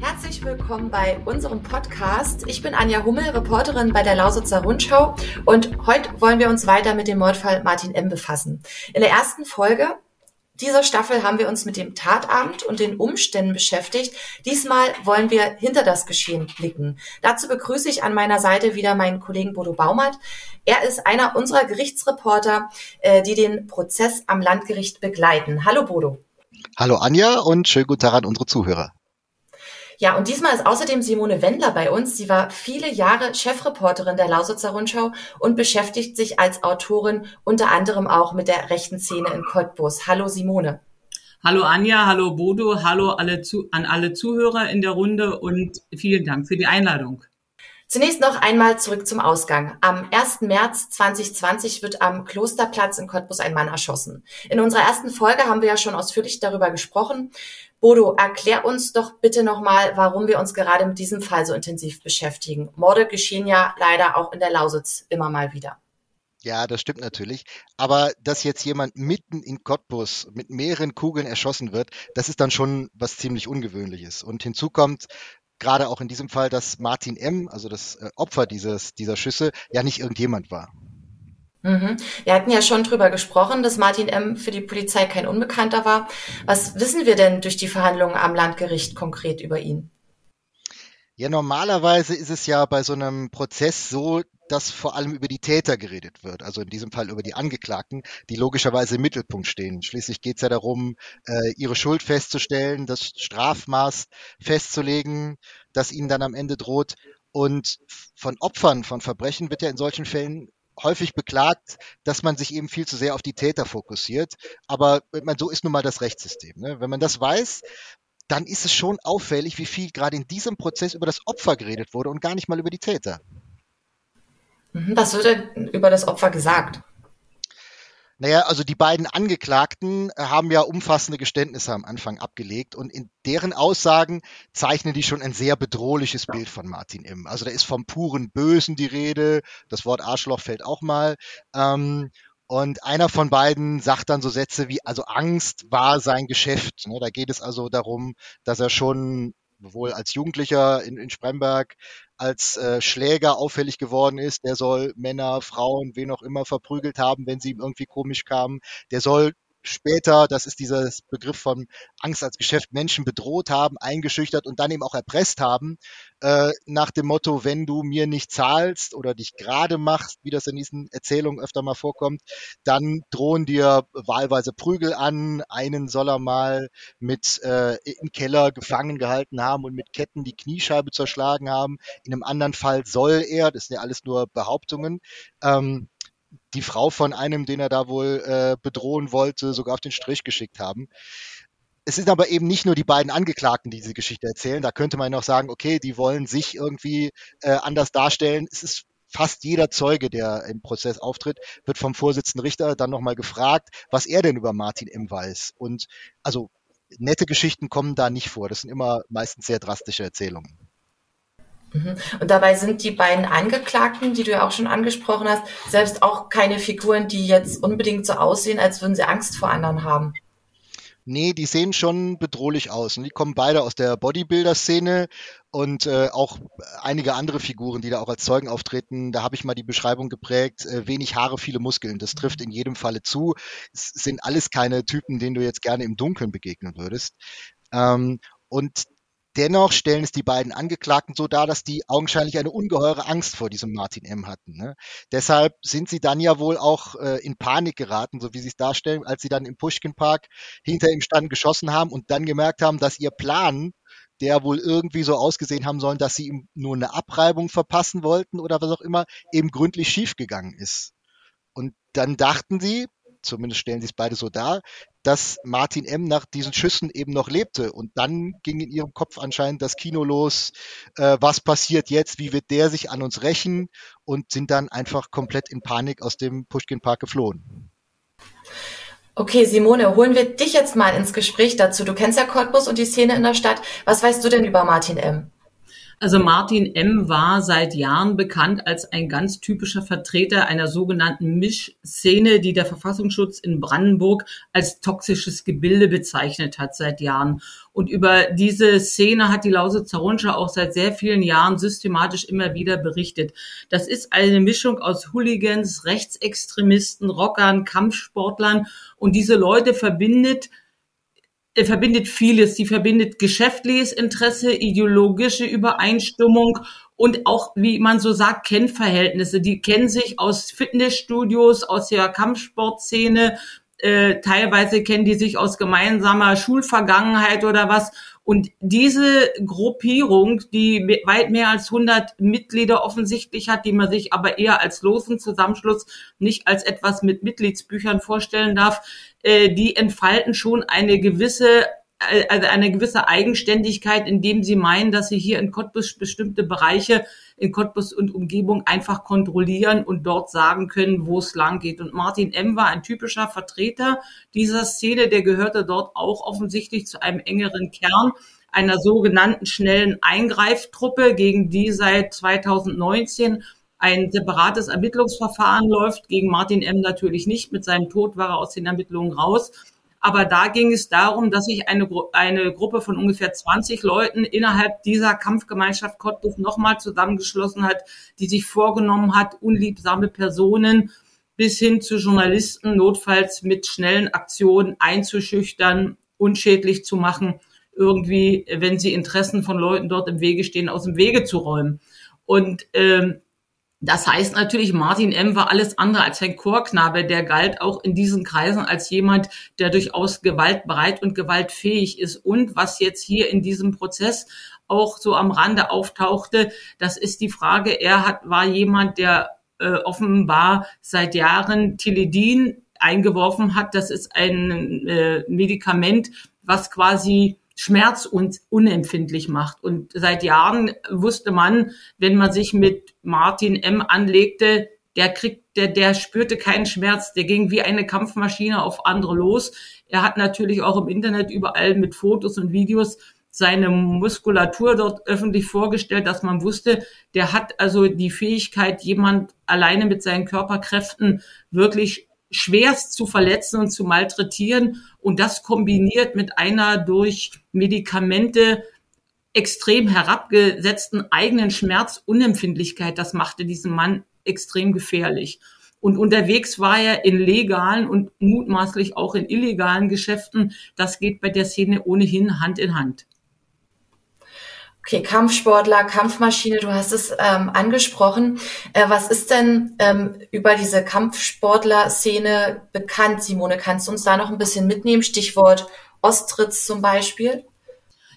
Herzlich willkommen bei unserem Podcast. Ich bin Anja Hummel, Reporterin bei der Lausitzer Rundschau und heute wollen wir uns weiter mit dem Mordfall Martin M. befassen. In der ersten Folge dieser Staffel haben wir uns mit dem Tatabend und den Umständen beschäftigt. Diesmal wollen wir hinter das Geschehen blicken. Dazu begrüße ich an meiner Seite wieder meinen Kollegen Bodo Baumert. Er ist einer unserer Gerichtsreporter, äh, die den Prozess am Landgericht begleiten. Hallo Bodo. Hallo Anja und schönen guten Tag an unsere Zuhörer. Ja, und diesmal ist außerdem Simone Wendler bei uns. Sie war viele Jahre Chefreporterin der Lausitzer Rundschau und beschäftigt sich als Autorin unter anderem auch mit der rechten Szene in Cottbus. Hallo Simone. Hallo Anja, hallo Bodo, hallo alle zu, an alle Zuhörer in der Runde und vielen Dank für die Einladung. Zunächst noch einmal zurück zum Ausgang. Am 1. März 2020 wird am Klosterplatz in Cottbus ein Mann erschossen. In unserer ersten Folge haben wir ja schon ausführlich darüber gesprochen. Bodo, erklär uns doch bitte nochmal, warum wir uns gerade mit diesem Fall so intensiv beschäftigen. Morde geschehen ja leider auch in der Lausitz immer mal wieder. Ja, das stimmt natürlich. Aber dass jetzt jemand mitten in Cottbus mit mehreren Kugeln erschossen wird, das ist dann schon was ziemlich Ungewöhnliches. Und hinzu kommt gerade auch in diesem Fall, dass Martin M., also das äh, Opfer dieses, dieser Schüsse, ja nicht irgendjemand war. Mhm. Wir hatten ja schon drüber gesprochen, dass Martin M. für die Polizei kein Unbekannter war. Was wissen wir denn durch die Verhandlungen am Landgericht konkret über ihn? Ja, normalerweise ist es ja bei so einem Prozess so, dass vor allem über die Täter geredet wird, also in diesem Fall über die Angeklagten, die logischerweise im Mittelpunkt stehen. Schließlich geht es ja darum, äh, ihre Schuld festzustellen, das Strafmaß festzulegen, das ihnen dann am Ende droht. Und von Opfern von Verbrechen wird ja in solchen Fällen häufig beklagt, dass man sich eben viel zu sehr auf die Täter fokussiert. Aber man, so ist nun mal das Rechtssystem. Ne? Wenn man das weiß, dann ist es schon auffällig, wie viel gerade in diesem Prozess über das Opfer geredet wurde und gar nicht mal über die Täter. Mhm, was wird denn über das Opfer gesagt? Naja, also die beiden Angeklagten äh, haben ja umfassende Geständnisse am Anfang abgelegt und in deren Aussagen zeichnen die schon ein sehr bedrohliches Bild von Martin M. Also da ist vom puren Bösen die Rede, das Wort Arschloch fällt auch mal. Ähm, und einer von beiden sagt dann so Sätze wie, also Angst war sein Geschäft. Ne? Da geht es also darum, dass er schon wohl als Jugendlicher in, in Spremberg als äh, Schläger auffällig geworden ist. Der soll Männer, Frauen, wen auch immer verprügelt haben, wenn sie ihm irgendwie komisch kamen. Der soll später, das ist dieser Begriff von Angst als Geschäft, Menschen bedroht haben, eingeschüchtert und dann eben auch erpresst haben, äh, nach dem Motto, wenn du mir nicht zahlst oder dich gerade machst, wie das in diesen Erzählungen öfter mal vorkommt, dann drohen dir wahlweise Prügel an. Einen soll er mal mit äh, im Keller gefangen gehalten haben und mit Ketten die Kniescheibe zerschlagen haben. In einem anderen Fall soll er, das sind ja alles nur Behauptungen, ähm, die Frau von einem, den er da wohl äh, bedrohen wollte, sogar auf den Strich geschickt haben. Es sind aber eben nicht nur die beiden Angeklagten, die diese Geschichte erzählen. Da könnte man noch sagen, okay, die wollen sich irgendwie äh, anders darstellen. Es ist fast jeder Zeuge, der im Prozess auftritt, wird vom Vorsitzenden Richter dann nochmal gefragt, was er denn über Martin M. weiß. Und also nette Geschichten kommen da nicht vor. Das sind immer meistens sehr drastische Erzählungen. Mhm. Und dabei sind die beiden Angeklagten, die du ja auch schon angesprochen hast, selbst auch keine Figuren, die jetzt unbedingt so aussehen, als würden sie Angst vor anderen haben. Nee, die sehen schon bedrohlich aus. Und die kommen beide aus der Bodybuilder-Szene und äh, auch einige andere Figuren, die da auch als Zeugen auftreten. Da habe ich mal die Beschreibung geprägt, äh, wenig Haare, viele Muskeln. Das trifft in jedem Falle zu. Es sind alles keine Typen, denen du jetzt gerne im Dunkeln begegnen würdest. Ähm, und Dennoch stellen es die beiden Angeklagten so dar, dass die augenscheinlich eine ungeheure Angst vor diesem Martin M. hatten. Ne? Deshalb sind sie dann ja wohl auch äh, in Panik geraten, so wie sie es darstellen, als sie dann im Pushkin Park hinter ihm standen, geschossen haben und dann gemerkt haben, dass ihr Plan, der wohl irgendwie so ausgesehen haben sollen, dass sie ihm nur eine Abreibung verpassen wollten oder was auch immer, eben gründlich schiefgegangen ist. Und dann dachten sie, zumindest stellen sie es beide so dar, dass Martin M. nach diesen Schüssen eben noch lebte. Und dann ging in ihrem Kopf anscheinend das Kino los, äh, was passiert jetzt, wie wird der sich an uns rächen und sind dann einfach komplett in Panik aus dem Pushkin Park geflohen. Okay, Simone, holen wir dich jetzt mal ins Gespräch dazu. Du kennst ja Cottbus und die Szene in der Stadt. Was weißt du denn über Martin M.? Also Martin M. war seit Jahren bekannt als ein ganz typischer Vertreter einer sogenannten Mischszene, die der Verfassungsschutz in Brandenburg als toxisches Gebilde bezeichnet hat seit Jahren. Und über diese Szene hat die Lausitzer Rundschau auch seit sehr vielen Jahren systematisch immer wieder berichtet. Das ist eine Mischung aus Hooligans, Rechtsextremisten, Rockern, Kampfsportlern. Und diese Leute verbindet er verbindet vieles. Sie verbindet geschäftliches Interesse, ideologische Übereinstimmung und auch, wie man so sagt, Kennverhältnisse. Die kennen sich aus Fitnessstudios, aus der Kampfsportszene. Äh, teilweise kennen die sich aus gemeinsamer Schulvergangenheit oder was. Und diese Gruppierung, die weit mehr als 100 Mitglieder offensichtlich hat, die man sich aber eher als losen Zusammenschluss, nicht als etwas mit Mitgliedsbüchern vorstellen darf, äh, die entfalten schon eine gewisse also eine gewisse Eigenständigkeit, indem sie meinen, dass sie hier in Cottbus bestimmte Bereiche in Cottbus und Umgebung einfach kontrollieren und dort sagen können, wo es lang geht. Und Martin M. war ein typischer Vertreter dieser Szene, der gehörte dort auch offensichtlich zu einem engeren Kern einer sogenannten schnellen Eingreiftruppe, gegen die seit 2019 ein separates Ermittlungsverfahren läuft. Gegen Martin M. natürlich nicht. Mit seinem Tod war er aus den Ermittlungen raus. Aber da ging es darum, dass sich eine, eine Gruppe von ungefähr 20 Leuten innerhalb dieser Kampfgemeinschaft Cottbus nochmal zusammengeschlossen hat, die sich vorgenommen hat, unliebsame Personen bis hin zu Journalisten notfalls mit schnellen Aktionen einzuschüchtern, unschädlich zu machen, irgendwie, wenn sie Interessen von Leuten dort im Wege stehen, aus dem Wege zu räumen. Und ähm, das heißt natürlich, Martin M. war alles andere als ein Chorknabe. Der galt auch in diesen Kreisen als jemand, der durchaus gewaltbereit und gewaltfähig ist. Und was jetzt hier in diesem Prozess auch so am Rande auftauchte, das ist die Frage, er hat, war jemand, der äh, offenbar seit Jahren Tilidin eingeworfen hat. Das ist ein äh, Medikament, was quasi Schmerz uns unempfindlich macht. Und seit Jahren wusste man, wenn man sich mit Martin M. anlegte, der kriegt, der, der spürte keinen Schmerz, der ging wie eine Kampfmaschine auf andere los. Er hat natürlich auch im Internet überall mit Fotos und Videos seine Muskulatur dort öffentlich vorgestellt, dass man wusste, der hat also die Fähigkeit, jemand alleine mit seinen Körperkräften wirklich schwerst zu verletzen und zu malträtieren und das kombiniert mit einer durch Medikamente extrem herabgesetzten eigenen Schmerzunempfindlichkeit, das machte diesen Mann extrem gefährlich. Und unterwegs war er in legalen und mutmaßlich auch in illegalen Geschäften. Das geht bei der Szene ohnehin Hand in Hand. Okay, Kampfsportler, Kampfmaschine, du hast es ähm, angesprochen. Äh, was ist denn ähm, über diese Kampfsportler-Szene bekannt, Simone? Kannst du uns da noch ein bisschen mitnehmen? Stichwort Ostritz zum Beispiel.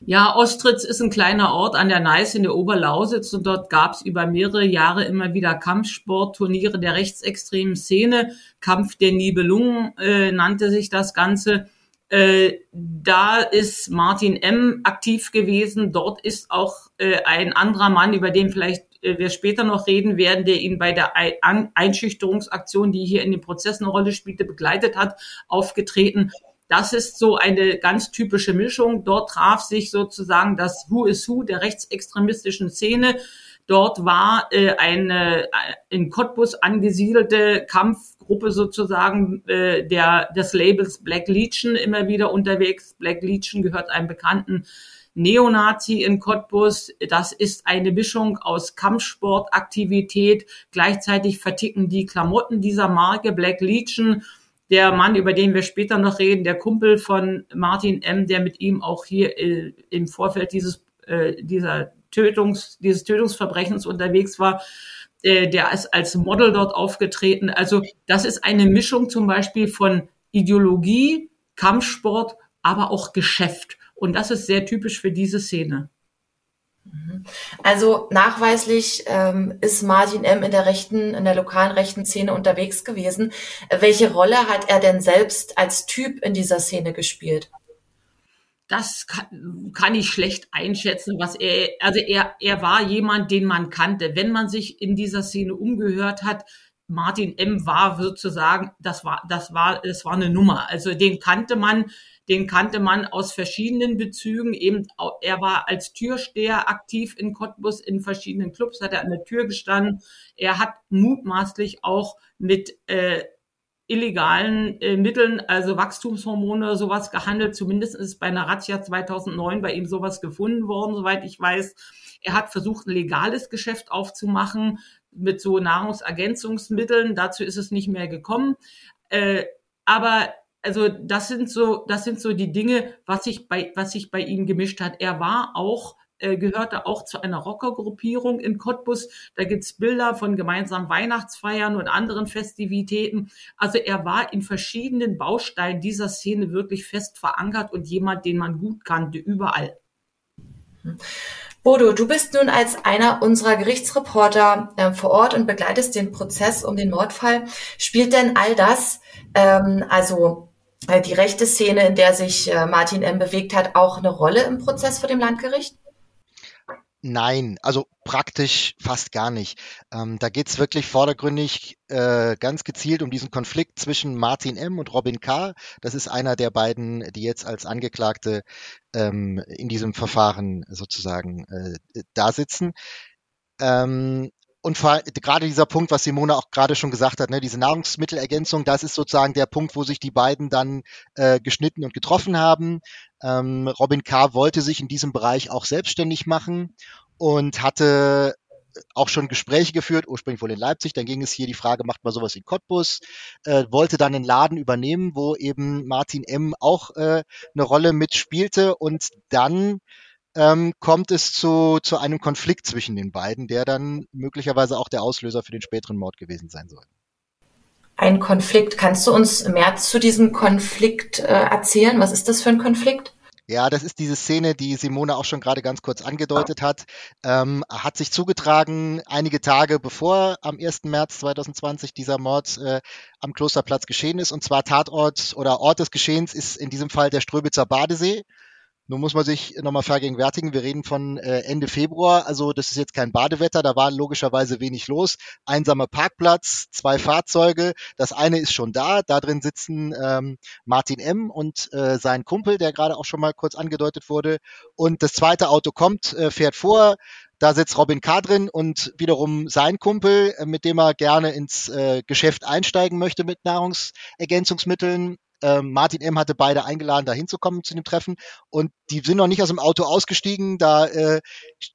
Ja, Ostritz ist ein kleiner Ort an der Neiße in der Oberlausitz und dort gab es über mehrere Jahre immer wieder Kampfsportturniere der rechtsextremen Szene. Kampf der Nibelungen äh, nannte sich das Ganze. Äh, da ist Martin M. aktiv gewesen. Dort ist auch äh, ein anderer Mann, über den vielleicht äh, wir später noch reden werden, der ihn bei der Ein Einschüchterungsaktion, die hier in dem Prozess eine Rolle spielte, begleitet hat, aufgetreten. Das ist so eine ganz typische Mischung. Dort traf sich sozusagen das Who is Who der rechtsextremistischen Szene Dort war äh, eine äh, in Cottbus angesiedelte Kampfgruppe sozusagen äh, der des Labels Black Legion immer wieder unterwegs. Black Legion gehört einem bekannten Neonazi in Cottbus. Das ist eine Mischung aus Kampfsportaktivität. Gleichzeitig verticken die Klamotten dieser Marke Black Legion. Der Mann, über den wir später noch reden, der Kumpel von Martin M., der mit ihm auch hier äh, im Vorfeld dieses, äh, dieser Tötungs, dieses Tötungsverbrechens unterwegs war, äh, der ist als Model dort aufgetreten. Also das ist eine Mischung zum Beispiel von Ideologie, Kampfsport, aber auch Geschäft. Und das ist sehr typisch für diese Szene. Mhm. Also nachweislich ähm, ist Martin M. in der rechten, in der lokalen rechten Szene unterwegs gewesen. Welche Rolle hat er denn selbst als Typ in dieser Szene gespielt? Das kann, kann ich schlecht einschätzen, was er, also er, er war jemand, den man kannte. Wenn man sich in dieser Szene umgehört hat, Martin M. war sozusagen, das war, das war, das war eine Nummer. Also den kannte man, den kannte man aus verschiedenen Bezügen. Eben, er war als Türsteher aktiv in Cottbus in verschiedenen Clubs, hat er an der Tür gestanden. Er hat mutmaßlich auch mit äh, illegalen äh, Mitteln, also Wachstumshormone oder sowas gehandelt. Zumindest ist bei einer Razzia 2009 bei ihm sowas gefunden worden, soweit ich weiß. Er hat versucht, ein legales Geschäft aufzumachen mit so Nahrungsergänzungsmitteln. Dazu ist es nicht mehr gekommen. Äh, aber also das sind so, das sind so die Dinge, was sich bei, was sich bei ihm gemischt hat. Er war auch äh, gehörte auch zu einer Rockergruppierung in Cottbus. Da gibt's Bilder von gemeinsamen Weihnachtsfeiern und anderen Festivitäten. Also er war in verschiedenen Bausteinen dieser Szene wirklich fest verankert und jemand, den man gut kannte, überall. Bodo, du bist nun als einer unserer Gerichtsreporter äh, vor Ort und begleitest den Prozess um den Mordfall. Spielt denn all das, ähm, also äh, die rechte Szene, in der sich äh, Martin M. bewegt hat, auch eine Rolle im Prozess vor dem Landgericht? Nein, also praktisch fast gar nicht. Ähm, da geht's wirklich vordergründig äh, ganz gezielt um diesen Konflikt zwischen Martin M. und Robin K. Das ist einer der beiden, die jetzt als Angeklagte ähm, in diesem Verfahren sozusagen äh, da sitzen. Ähm, und vor, gerade dieser Punkt, was Simone auch gerade schon gesagt hat, ne, diese Nahrungsmittelergänzung, das ist sozusagen der Punkt, wo sich die beiden dann äh, geschnitten und getroffen haben. Ähm, Robin K. wollte sich in diesem Bereich auch selbstständig machen und hatte auch schon Gespräche geführt, ursprünglich wohl in Leipzig, dann ging es hier die Frage, macht man sowas in Cottbus, äh, wollte dann einen Laden übernehmen, wo eben Martin M. auch äh, eine Rolle mitspielte und dann ähm, kommt es zu, zu einem Konflikt zwischen den beiden, der dann möglicherweise auch der Auslöser für den späteren Mord gewesen sein soll. Ein Konflikt. Kannst du uns mehr zu diesem Konflikt äh, erzählen? Was ist das für ein Konflikt? Ja, das ist diese Szene, die Simone auch schon gerade ganz kurz angedeutet hat. Ähm, hat sich zugetragen einige Tage bevor am 1. März 2020 dieser Mord äh, am Klosterplatz geschehen ist. Und zwar Tatort oder Ort des Geschehens ist in diesem Fall der Ströbitzer Badesee. Nun muss man sich nochmal vergegenwärtigen, wir reden von äh, Ende Februar, also das ist jetzt kein Badewetter, da war logischerweise wenig los. Einsamer Parkplatz, zwei Fahrzeuge, das eine ist schon da, da drin sitzen ähm, Martin M. und äh, sein Kumpel, der gerade auch schon mal kurz angedeutet wurde. Und das zweite Auto kommt, äh, fährt vor, da sitzt Robin K. drin und wiederum sein Kumpel, äh, mit dem er gerne ins äh, Geschäft einsteigen möchte mit Nahrungsergänzungsmitteln. Ähm, Martin M. hatte beide eingeladen, da hinzukommen zu dem Treffen. Und die sind noch nicht aus dem Auto ausgestiegen. Da äh,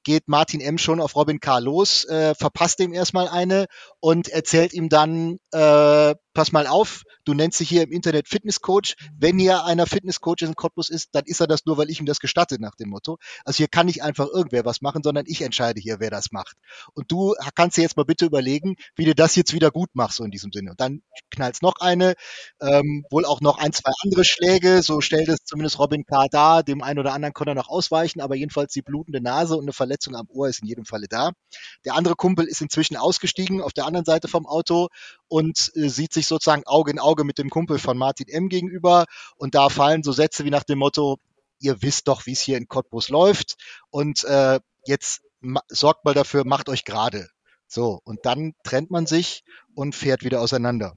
geht Martin M. schon auf Robin K. los, äh, verpasst ihm erstmal eine und erzählt ihm dann, äh, pass mal auf, du nennst dich hier im Internet Fitnesscoach. Wenn hier einer Fitnesscoach in Cottbus ist, dann ist er das nur, weil ich ihm das gestatte, nach dem Motto. Also hier kann nicht einfach irgendwer was machen, sondern ich entscheide hier, wer das macht. Und du kannst dir jetzt mal bitte überlegen, wie du das jetzt wieder gut machst, so in diesem Sinne. Und dann knallst noch eine, ähm, wohl auch noch ein, zwei andere Schläge, so stellt es zumindest Robin K. dar, dem einen oder anderen konnte er noch ausweichen, aber jedenfalls die blutende Nase und eine Verletzung am Ohr ist in jedem Falle da. Der andere Kumpel ist inzwischen ausgestiegen auf der anderen Seite vom Auto und äh, sieht sich sozusagen Auge in Auge mit dem Kumpel von Martin M. gegenüber. Und da fallen so Sätze wie nach dem Motto, ihr wisst doch, wie es hier in Cottbus läuft. Und äh, jetzt sorgt mal dafür, macht euch gerade. So, und dann trennt man sich und fährt wieder auseinander.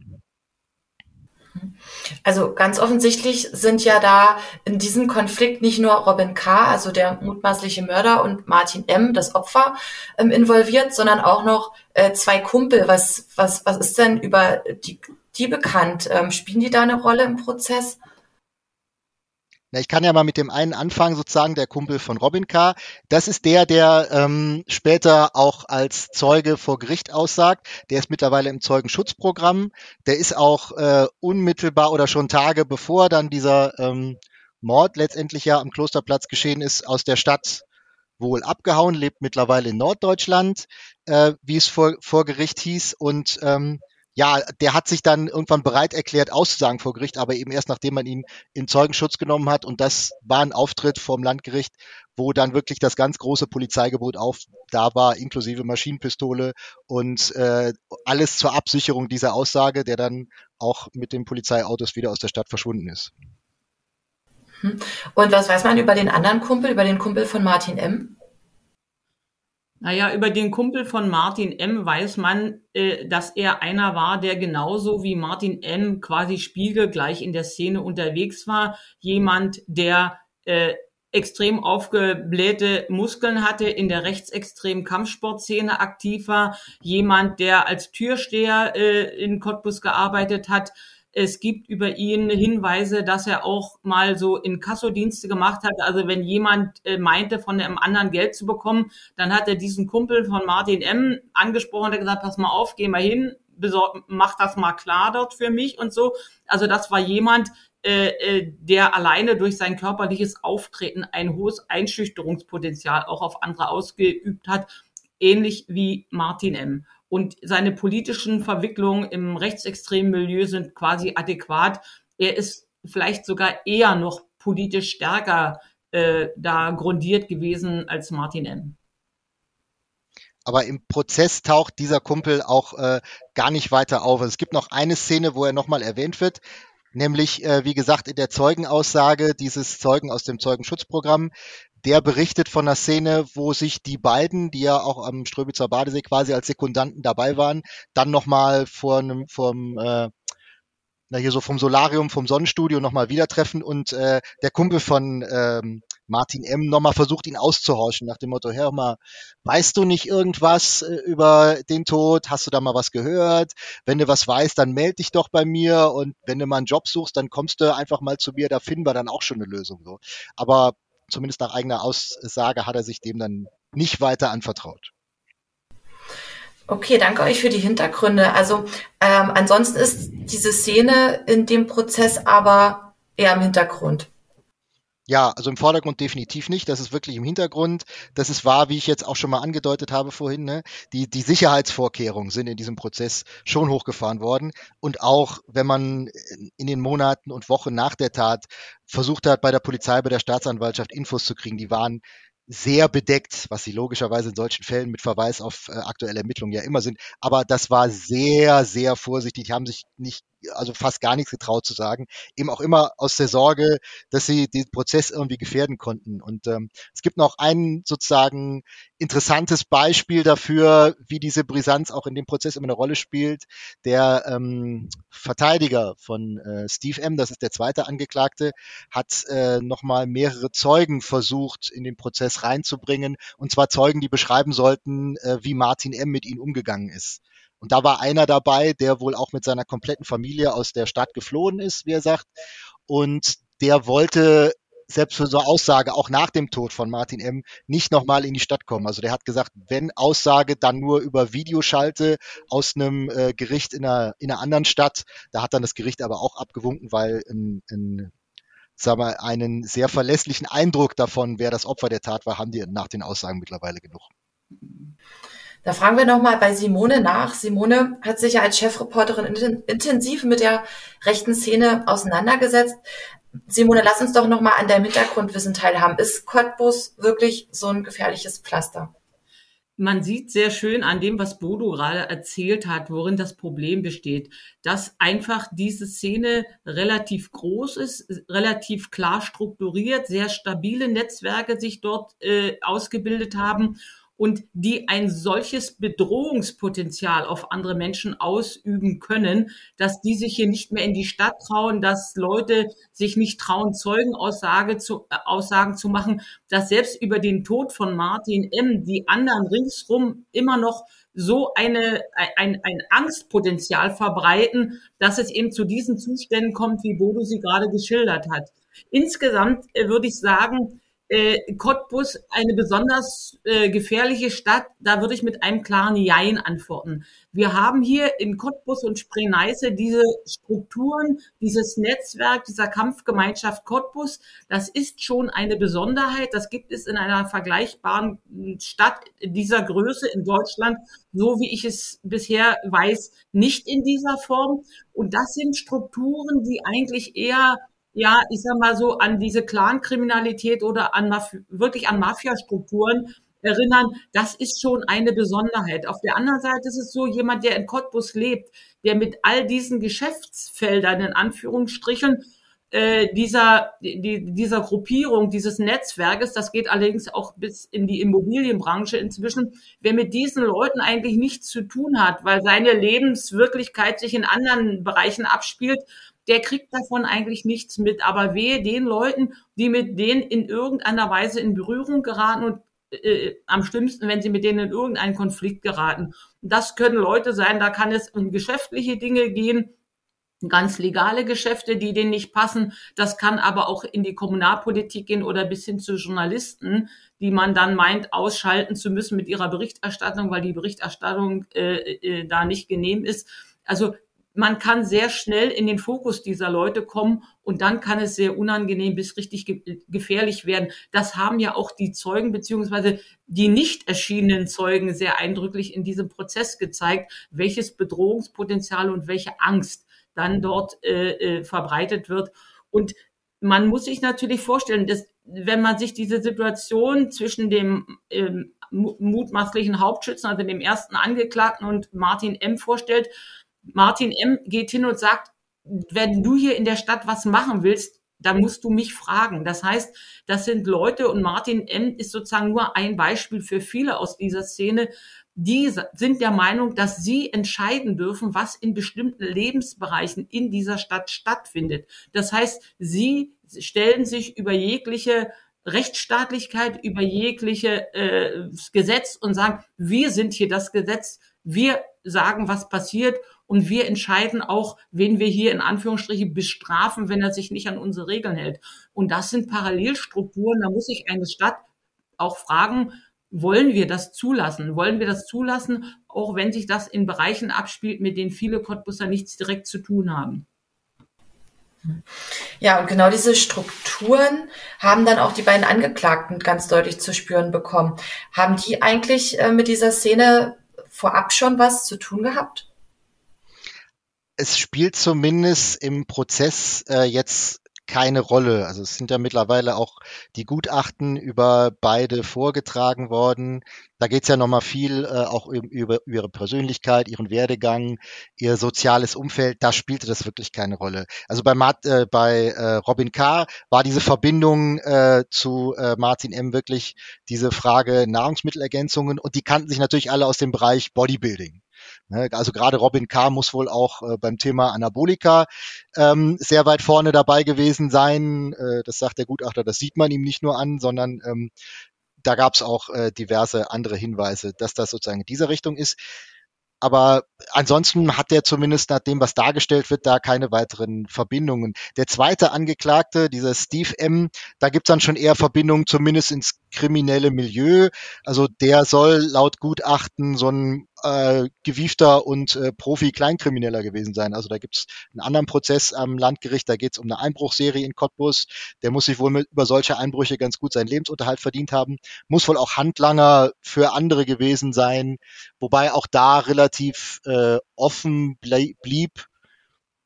Also ganz offensichtlich sind ja da in diesem Konflikt nicht nur Robin K., also der mutmaßliche Mörder, und Martin M., das Opfer, ähm, involviert, sondern auch noch äh, zwei Kumpel. Was, was, was ist denn über die, die bekannt? Ähm, spielen die da eine Rolle im Prozess? Na, ich kann ja mal mit dem einen anfangen, sozusagen der Kumpel von Robin K. Das ist der, der ähm, später auch als Zeuge vor Gericht aussagt. Der ist mittlerweile im Zeugenschutzprogramm. Der ist auch äh, unmittelbar oder schon Tage bevor dann dieser ähm, Mord letztendlich ja am Klosterplatz geschehen ist, aus der Stadt wohl abgehauen, lebt mittlerweile in Norddeutschland, äh, wie es vor, vor Gericht hieß. Und ähm, ja, der hat sich dann irgendwann bereit erklärt, auszusagen vor Gericht, aber eben erst nachdem man ihn in Zeugenschutz genommen hat. Und das war ein Auftritt vom Landgericht, wo dann wirklich das ganz große Polizeigebot auf da war, inklusive Maschinenpistole und äh, alles zur Absicherung dieser Aussage, der dann auch mit den Polizeiautos wieder aus der Stadt verschwunden ist. Hm. Und was weiß man über den anderen Kumpel, über den Kumpel von Martin M.? Naja, über den Kumpel von Martin M. weiß man, äh, dass er einer war, der genauso wie Martin M. quasi spiegelgleich in der Szene unterwegs war. Jemand, der äh, extrem aufgeblähte Muskeln hatte, in der rechtsextremen Kampfsportszene aktiv war. Jemand, der als Türsteher äh, in Cottbus gearbeitet hat, es gibt über ihn Hinweise, dass er auch mal so in Kassodienste gemacht hat. Also wenn jemand äh, meinte, von einem anderen Geld zu bekommen, dann hat er diesen Kumpel von Martin M. angesprochen und hat gesagt, pass mal auf, geh mal hin, besorg, mach das mal klar dort für mich und so. Also das war jemand, äh, äh, der alleine durch sein körperliches Auftreten ein hohes Einschüchterungspotenzial auch auf andere ausgeübt hat, ähnlich wie Martin M und seine politischen Verwicklungen im rechtsextremen Milieu sind quasi adäquat. Er ist vielleicht sogar eher noch politisch stärker äh, da grundiert gewesen als Martin M. Aber im Prozess taucht dieser Kumpel auch äh, gar nicht weiter auf. Es gibt noch eine Szene, wo er nochmal erwähnt wird, nämlich, äh, wie gesagt, in der Zeugenaussage dieses Zeugen aus dem Zeugenschutzprogramm, der berichtet von einer Szene, wo sich die beiden, die ja auch am Ströbitzer Badesee quasi als Sekundanten dabei waren, dann nochmal vor einem, vom, äh, na hier so vom Solarium, vom Sonnenstudio nochmal wieder treffen und äh, der Kumpel von ähm, Martin M. nochmal versucht, ihn auszuhorchen, nach dem Motto, hör mal, weißt du nicht irgendwas äh, über den Tod? Hast du da mal was gehört? Wenn du was weißt, dann melde dich doch bei mir und wenn du mal einen Job suchst, dann kommst du einfach mal zu mir, da finden wir dann auch schon eine Lösung. So. Aber zumindest nach eigener Aussage hat er sich dem dann nicht weiter anvertraut. Okay, danke euch für die Hintergründe. Also ähm, ansonsten ist diese Szene in dem Prozess aber eher im Hintergrund. Ja, also im Vordergrund definitiv nicht. Das ist wirklich im Hintergrund. Das ist wahr, wie ich jetzt auch schon mal angedeutet habe vorhin. Ne? Die, die Sicherheitsvorkehrungen sind in diesem Prozess schon hochgefahren worden. Und auch wenn man in den Monaten und Wochen nach der Tat versucht hat, bei der Polizei, bei der Staatsanwaltschaft Infos zu kriegen, die waren sehr bedeckt, was sie logischerweise in solchen Fällen mit Verweis auf äh, aktuelle Ermittlungen ja immer sind. Aber das war sehr, sehr vorsichtig. Die haben sich nicht also fast gar nichts getraut zu sagen, eben auch immer aus der Sorge, dass sie den Prozess irgendwie gefährden konnten. Und ähm, es gibt noch ein sozusagen interessantes Beispiel dafür, wie diese Brisanz auch in dem Prozess immer eine Rolle spielt. Der ähm, Verteidiger von äh, Steve M., das ist der zweite Angeklagte, hat äh, nochmal mehrere Zeugen versucht, in den Prozess reinzubringen, und zwar Zeugen, die beschreiben sollten, äh, wie Martin M. mit ihnen umgegangen ist. Und da war einer dabei, der wohl auch mit seiner kompletten Familie aus der Stadt geflohen ist, wie er sagt. Und der wollte selbst für so eine Aussage, auch nach dem Tod von Martin M., nicht nochmal in die Stadt kommen. Also der hat gesagt, wenn Aussage, dann nur über Videoschalte aus einem äh, Gericht in einer, in einer anderen Stadt. Da hat dann das Gericht aber auch abgewunken, weil ein, ein sagen wir, einen sehr verlässlichen Eindruck davon, wer das Opfer der Tat war, haben die nach den Aussagen mittlerweile genug. Da fragen wir nochmal bei Simone nach. Simone hat sich ja als Chefreporterin intensiv mit der rechten Szene auseinandergesetzt. Simone, lass uns doch nochmal an deinem Hintergrundwissen teilhaben. Ist Cottbus wirklich so ein gefährliches Pflaster? Man sieht sehr schön an dem, was Bodo gerade erzählt hat, worin das Problem besteht, dass einfach diese Szene relativ groß ist, relativ klar strukturiert, sehr stabile Netzwerke sich dort äh, ausgebildet haben und die ein solches Bedrohungspotenzial auf andere Menschen ausüben können, dass die sich hier nicht mehr in die Stadt trauen, dass Leute sich nicht trauen, Zeugenaussage zu, äh, Aussagen zu machen, dass selbst über den Tod von Martin M. die anderen ringsrum immer noch so eine, ein, ein Angstpotenzial verbreiten, dass es eben zu diesen Zuständen kommt, wie Bodo sie gerade geschildert hat. Insgesamt äh, würde ich sagen, äh, Cottbus eine besonders äh, gefährliche Stadt, da würde ich mit einem klaren Jein antworten. Wir haben hier in Cottbus und Spree-Neiße diese Strukturen, dieses Netzwerk dieser Kampfgemeinschaft Cottbus. Das ist schon eine Besonderheit. Das gibt es in einer vergleichbaren Stadt dieser Größe in Deutschland, so wie ich es bisher weiß, nicht in dieser Form. Und das sind Strukturen, die eigentlich eher ja, ich sag mal so, an diese Clankriminalität oder an Maf wirklich an Mafiastrukturen erinnern, das ist schon eine Besonderheit. Auf der anderen Seite ist es so, jemand, der in Cottbus lebt, der mit all diesen Geschäftsfeldern in Anführungsstrichen äh, dieser, die, dieser Gruppierung, dieses Netzwerkes, das geht allerdings auch bis in die Immobilienbranche inzwischen, wer mit diesen Leuten eigentlich nichts zu tun hat, weil seine Lebenswirklichkeit sich in anderen Bereichen abspielt, der kriegt davon eigentlich nichts mit. Aber wehe den Leuten, die mit denen in irgendeiner Weise in Berührung geraten und äh, am schlimmsten, wenn sie mit denen in irgendeinen Konflikt geraten. Das können Leute sein, da kann es um geschäftliche Dinge gehen, ganz legale Geschäfte, die denen nicht passen. Das kann aber auch in die Kommunalpolitik gehen oder bis hin zu Journalisten, die man dann meint, ausschalten zu müssen mit ihrer Berichterstattung, weil die Berichterstattung äh, äh, da nicht genehm ist. Also man kann sehr schnell in den Fokus dieser Leute kommen und dann kann es sehr unangenehm bis richtig ge gefährlich werden. Das haben ja auch die Zeugen beziehungsweise die nicht erschienenen Zeugen sehr eindrücklich in diesem Prozess gezeigt, welches Bedrohungspotenzial und welche Angst dann dort äh, äh, verbreitet wird. Und man muss sich natürlich vorstellen, dass wenn man sich diese Situation zwischen dem ähm, mutmaßlichen Hauptschützen, also dem ersten Angeklagten und Martin M. vorstellt, Martin M. geht hin und sagt, wenn du hier in der Stadt was machen willst, dann musst du mich fragen. Das heißt, das sind Leute und Martin M. ist sozusagen nur ein Beispiel für viele aus dieser Szene, die sind der Meinung, dass sie entscheiden dürfen, was in bestimmten Lebensbereichen in dieser Stadt stattfindet. Das heißt, sie stellen sich über jegliche Rechtsstaatlichkeit, über jegliche äh, Gesetz und sagen, wir sind hier das Gesetz, wir sagen, was passiert und wir entscheiden auch, wen wir hier in Anführungsstrichen bestrafen, wenn er sich nicht an unsere Regeln hält. Und das sind Parallelstrukturen, da muss sich eine Stadt auch fragen, wollen wir das zulassen? Wollen wir das zulassen, auch wenn sich das in Bereichen abspielt, mit denen viele Cottbusser nichts direkt zu tun haben? Ja, und genau diese Strukturen haben dann auch die beiden Angeklagten ganz deutlich zu spüren bekommen. Haben die eigentlich äh, mit dieser Szene vorab schon was zu tun gehabt? Es spielt zumindest im Prozess äh, jetzt keine Rolle. Also es sind ja mittlerweile auch die Gutachten über beide vorgetragen worden. Da geht es ja nochmal viel äh, auch über, über ihre Persönlichkeit, ihren Werdegang, ihr soziales Umfeld. Da spielte das wirklich keine Rolle. Also bei, Mart, äh, bei äh, Robin K. war diese Verbindung äh, zu äh, Martin M. wirklich diese Frage Nahrungsmittelergänzungen und die kannten sich natürlich alle aus dem Bereich Bodybuilding. Ne, also gerade Robin K. muss wohl auch äh, beim Thema Anabolika ähm, sehr weit vorne dabei gewesen sein. Äh, das sagt der Gutachter, das sieht man ihm nicht nur an, sondern ähm, da gab es auch äh, diverse andere Hinweise, dass das sozusagen in dieser Richtung ist. Aber ansonsten hat er zumindest nach dem, was dargestellt wird, da keine weiteren Verbindungen. Der zweite Angeklagte, dieser Steve M., da gibt's dann schon eher Verbindungen zumindest ins kriminelle Milieu. Also der soll laut Gutachten so ein äh, gewiefter und äh, Profi-Kleinkrimineller gewesen sein. Also da gibt's einen anderen Prozess am Landgericht, da geht's um eine Einbruchserie in Cottbus. Der muss sich wohl mit, über solche Einbrüche ganz gut seinen Lebensunterhalt verdient haben. Muss wohl auch Handlanger für andere gewesen sein, wobei auch da relativ äh, offen blieb,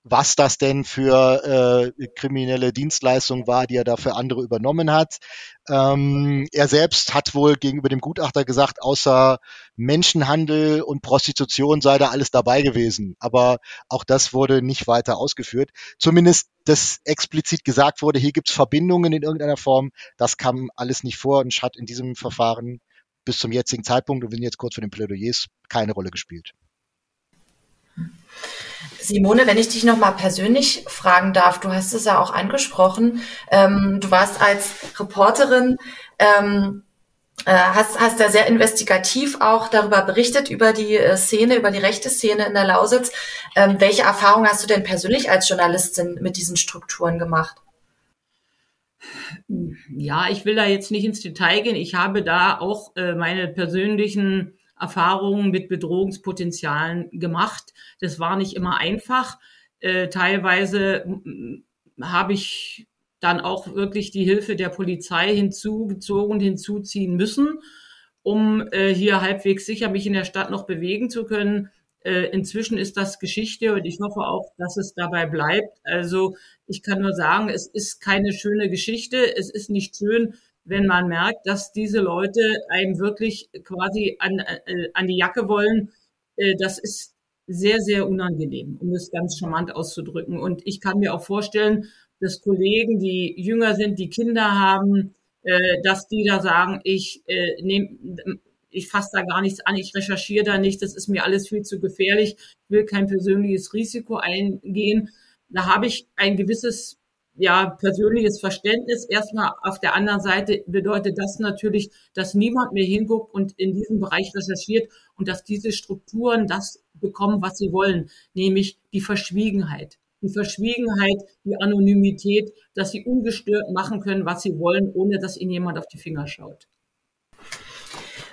was das denn für äh, kriminelle Dienstleistung war, die er da für andere übernommen hat. Ähm, er selbst hat wohl gegenüber dem Gutachter gesagt, außer Menschenhandel und Prostitution sei da alles dabei gewesen. Aber auch das wurde nicht weiter ausgeführt. Zumindest das explizit gesagt wurde, hier gibt's Verbindungen in irgendeiner Form. Das kam alles nicht vor und hat in diesem Verfahren bis zum jetzigen Zeitpunkt, und wir sind jetzt kurz vor den Plädoyers, keine Rolle gespielt. Simone, wenn ich dich noch mal persönlich fragen darf, du hast es ja auch angesprochen, ähm, du warst als Reporterin, ähm, äh, hast, hast da sehr investigativ auch darüber berichtet, über die äh, Szene, über die rechte Szene in der Lausitz. Ähm, welche Erfahrungen hast du denn persönlich als Journalistin mit diesen Strukturen gemacht? Ja, ich will da jetzt nicht ins Detail gehen. Ich habe da auch äh, meine persönlichen Erfahrungen mit Bedrohungspotenzialen gemacht. Das war nicht immer einfach. Äh, teilweise habe ich dann auch wirklich die Hilfe der Polizei hinzugezogen hinzuziehen müssen, um äh, hier halbwegs sicher mich in der Stadt noch bewegen zu können. Äh, inzwischen ist das Geschichte und ich hoffe auch, dass es dabei bleibt. Also ich kann nur sagen, es ist keine schöne Geschichte. Es ist nicht schön, wenn man merkt, dass diese Leute einem wirklich quasi an, äh, an die Jacke wollen, äh, das ist sehr, sehr unangenehm, um es ganz charmant auszudrücken. Und ich kann mir auch vorstellen, dass Kollegen, die jünger sind, die Kinder haben, äh, dass die da sagen, ich äh, nehme ich fasse da gar nichts an, ich recherchiere da nicht, das ist mir alles viel zu gefährlich, ich will kein persönliches Risiko eingehen. Da habe ich ein gewisses ja, persönliches Verständnis. Erstmal auf der anderen Seite bedeutet das natürlich, dass niemand mehr hinguckt und in diesem Bereich recherchiert und dass diese Strukturen das bekommen, was sie wollen, nämlich die Verschwiegenheit. Die Verschwiegenheit, die Anonymität, dass sie ungestört machen können, was sie wollen, ohne dass ihnen jemand auf die Finger schaut.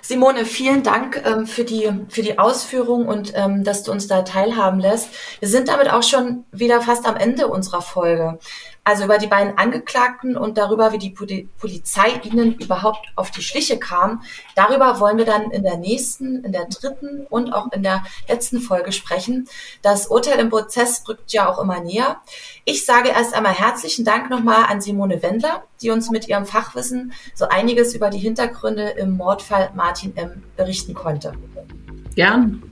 Simone, vielen Dank ähm, für, die, für die Ausführung und ähm, dass du uns da teilhaben lässt. Wir sind damit auch schon wieder fast am Ende unserer Folge. Also über die beiden Angeklagten und darüber, wie die Polizei ihnen überhaupt auf die Schliche kam, darüber wollen wir dann in der nächsten, in der dritten und auch in der letzten Folge sprechen. Das Urteil im Prozess rückt ja auch immer näher. Ich sage erst einmal herzlichen Dank nochmal an Simone Wendler, die uns mit ihrem Fachwissen so einiges über die Hintergründe im Mordfall Martin M. berichten konnte. Gern.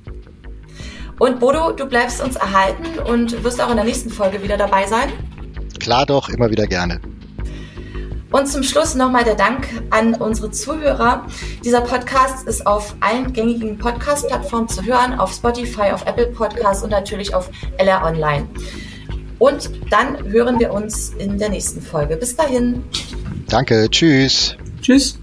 Und Bodo, du bleibst uns erhalten und wirst auch in der nächsten Folge wieder dabei sein. Klar doch, immer wieder gerne. Und zum Schluss nochmal der Dank an unsere Zuhörer. Dieser Podcast ist auf allen gängigen Podcast-Plattformen zu hören, auf Spotify, auf Apple Podcasts und natürlich auf LR Online. Und dann hören wir uns in der nächsten Folge. Bis dahin. Danke, tschüss. Tschüss.